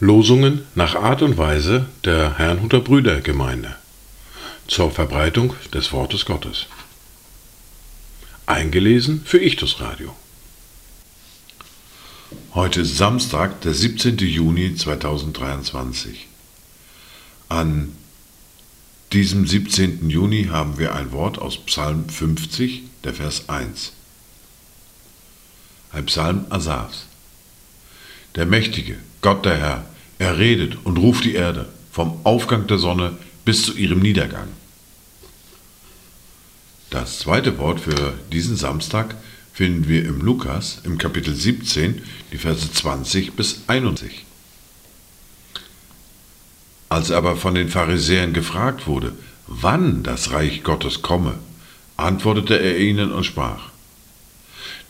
Losungen nach Art und Weise der Herrnhuter Brüdergemeinde zur Verbreitung des Wortes Gottes. Eingelesen für Ichtus Radio. Heute ist Samstag, der 17. Juni 2023. An diesem 17. Juni haben wir ein Wort aus Psalm 50, der Vers 1. Ein Psalm Asafs. Der Mächtige, Gott der Herr, er redet und ruft die Erde vom Aufgang der Sonne bis zu ihrem Niedergang. Das zweite Wort für diesen Samstag finden wir im Lukas im Kapitel 17, die Verse 20 bis 21. Als aber von den Pharisäern gefragt wurde, wann das Reich Gottes komme, antwortete er ihnen und sprach,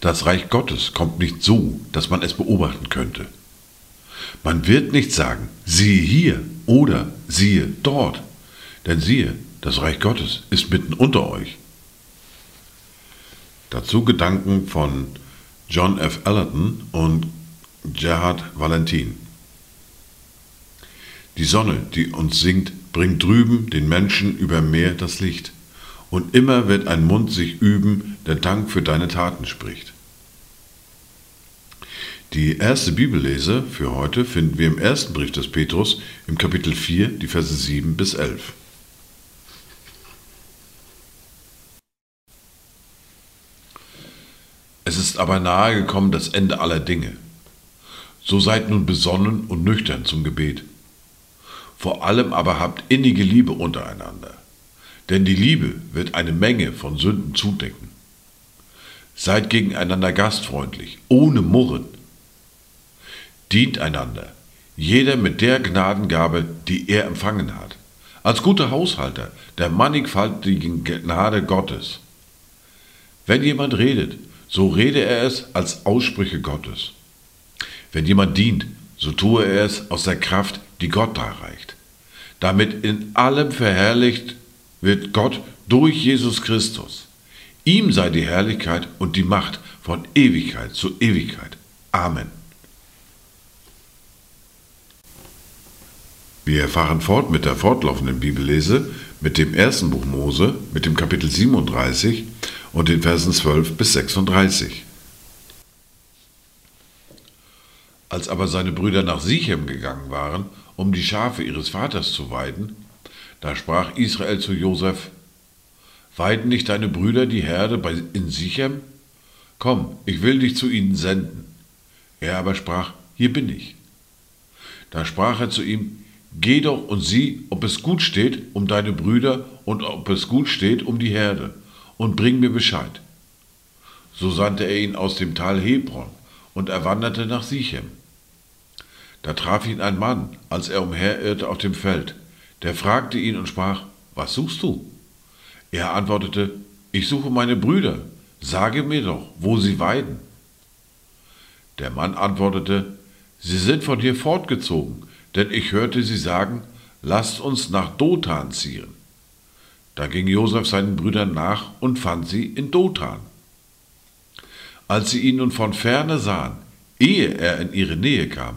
das Reich Gottes kommt nicht so, dass man es beobachten könnte. Man wird nicht sagen, siehe hier oder siehe dort, denn siehe, das Reich Gottes ist mitten unter euch. Dazu Gedanken von John F. Allerton und Gerhard Valentin. Die Sonne, die uns singt, bringt drüben den Menschen über Meer das Licht. Und immer wird ein Mund sich üben, der Dank für deine Taten spricht. Die erste Bibellese für heute finden wir im ersten Brief des Petrus im Kapitel 4, die Verse 7 bis 11. Es ist aber nahe gekommen das Ende aller Dinge. So seid nun besonnen und nüchtern zum Gebet. Vor allem aber habt innige Liebe untereinander, denn die Liebe wird eine Menge von Sünden zudecken. Seid gegeneinander gastfreundlich, ohne Murren. Dient einander, jeder mit der Gnadengabe, die er empfangen hat, als guter Haushalter der mannigfaltigen Gnade Gottes. Wenn jemand redet, so rede er es als Aussprüche Gottes. Wenn jemand dient, so tue er es aus der Kraft, die Gott darreicht. Damit in allem verherrlicht wird Gott durch Jesus Christus. Ihm sei die Herrlichkeit und die Macht von Ewigkeit zu Ewigkeit. Amen. Wir fahren fort mit der fortlaufenden Bibellese, mit dem ersten Buch Mose, mit dem Kapitel 37 und den Versen 12 bis 36. Als aber seine Brüder nach Sichem gegangen waren, um die Schafe ihres Vaters zu weiden, da sprach Israel zu Josef, Weiden nicht deine Brüder die Herde bei, in Sichem? Komm, ich will dich zu ihnen senden. Er aber sprach, Hier bin ich. Da sprach er zu ihm, Geh doch und sieh, ob es gut steht um deine Brüder und ob es gut steht um die Herde und bring mir Bescheid. So sandte er ihn aus dem Tal Hebron, und er wanderte nach Sichem. Da traf ihn ein Mann, als er umherirrte auf dem Feld, der fragte ihn und sprach, Was suchst du? Er antwortete, Ich suche meine Brüder, sage mir doch, wo sie weiden. Der Mann antwortete, Sie sind von hier fortgezogen, denn ich hörte sie sagen, Lasst uns nach Dothan ziehen. Da ging Josef seinen Brüdern nach und fand sie in Dothan. Als sie ihn nun von ferne sahen, ehe er in ihre Nähe kam,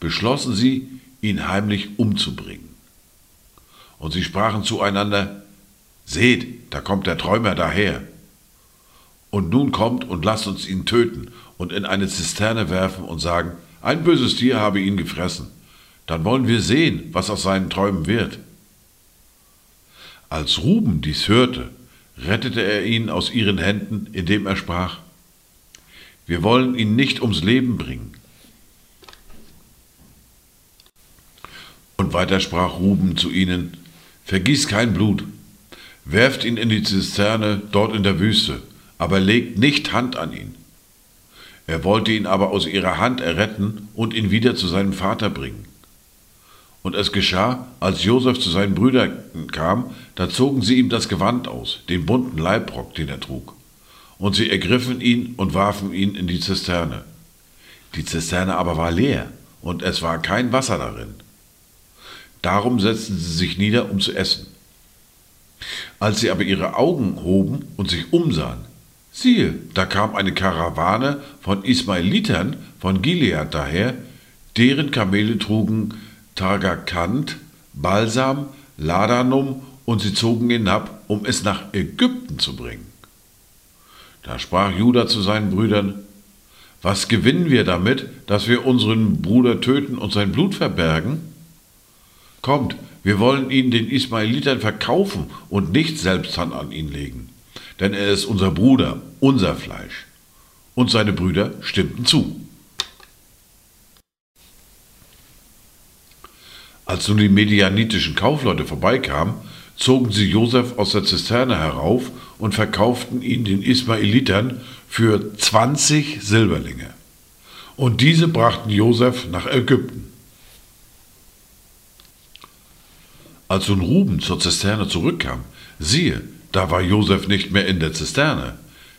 beschlossen sie, ihn heimlich umzubringen. Und sie sprachen zueinander, Seht, da kommt der Träumer daher. Und nun kommt und lasst uns ihn töten und in eine Zisterne werfen und sagen, ein böses Tier habe ihn gefressen. Dann wollen wir sehen, was aus seinen Träumen wird. Als Ruben dies hörte, rettete er ihn aus ihren Händen, indem er sprach, wir wollen ihn nicht ums Leben bringen. Und weiter sprach Ruben zu ihnen, vergießt kein Blut, werft ihn in die Zisterne dort in der Wüste, aber legt nicht Hand an ihn. Er wollte ihn aber aus ihrer Hand erretten und ihn wieder zu seinem Vater bringen. Und es geschah, als Josef zu seinen Brüdern kam, da zogen sie ihm das Gewand aus, den bunten Leibrock, den er trug. Und sie ergriffen ihn und warfen ihn in die Zisterne. Die Zisterne aber war leer, und es war kein Wasser darin. Darum setzten sie sich nieder, um zu essen. Als sie aber ihre Augen hoben und sich umsahen, Siehe, da kam eine Karawane von Ismaelitern von Gilead daher, deren Kamele trugen Targakant, Balsam, Ladanum und sie zogen hinab, um es nach Ägypten zu bringen. Da sprach Judah zu seinen Brüdern, was gewinnen wir damit, dass wir unseren Bruder töten und sein Blut verbergen? Kommt, wir wollen ihn den Ismaelitern verkaufen und nicht selbst Hand an ihn legen, denn er ist unser Bruder, unser Fleisch. Und seine Brüder stimmten zu. Als nun die medianitischen Kaufleute vorbeikamen, zogen sie Josef aus der Zisterne herauf und verkauften ihn den Ismaelitern für 20 Silberlinge. Und diese brachten Josef nach Ägypten. Als nun Ruben zur Zisterne zurückkam, siehe, da war Josef nicht mehr in der Zisterne.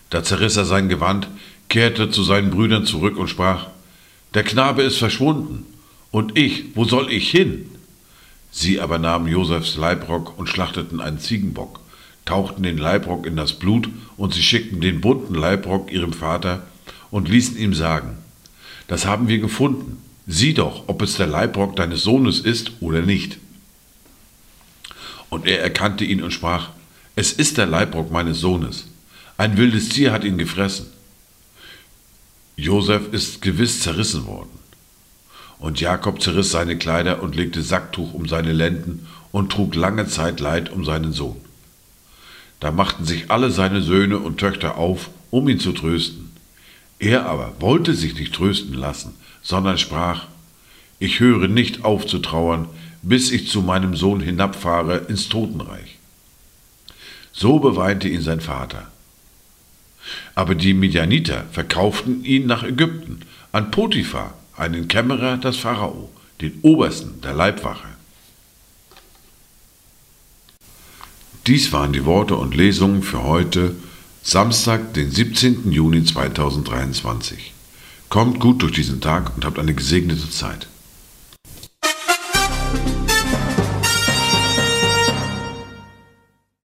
Da zerriss er sein Gewand, kehrte zu seinen Brüdern zurück und sprach, der Knabe ist verschwunden, und ich, wo soll ich hin? Sie aber nahmen Josefs Leibrock und schlachteten einen Ziegenbock, tauchten den Leibrock in das Blut und sie schickten den bunten Leibrock ihrem Vater und ließen ihm sagen, das haben wir gefunden, sieh doch, ob es der Leibrock deines Sohnes ist oder nicht. Und er erkannte ihn und sprach, es ist der Leibrock meines Sohnes, ein wildes Tier hat ihn gefressen. Josef ist gewiss zerrissen worden. Und Jakob zerriss seine Kleider und legte Sacktuch um seine Lenden und trug lange Zeit Leid um seinen Sohn. Da machten sich alle seine Söhne und Töchter auf, um ihn zu trösten. Er aber wollte sich nicht trösten lassen, sondern sprach, ich höre nicht auf zu trauern, bis ich zu meinem Sohn hinabfahre ins Totenreich. So beweinte ihn sein Vater. Aber die Midianiter verkauften ihn nach Ägypten, an Potiphar, einen Kämmerer des Pharao, den Obersten der Leibwache. Dies waren die Worte und Lesungen für heute, Samstag, den 17. Juni 2023. Kommt gut durch diesen Tag und habt eine gesegnete Zeit. thank you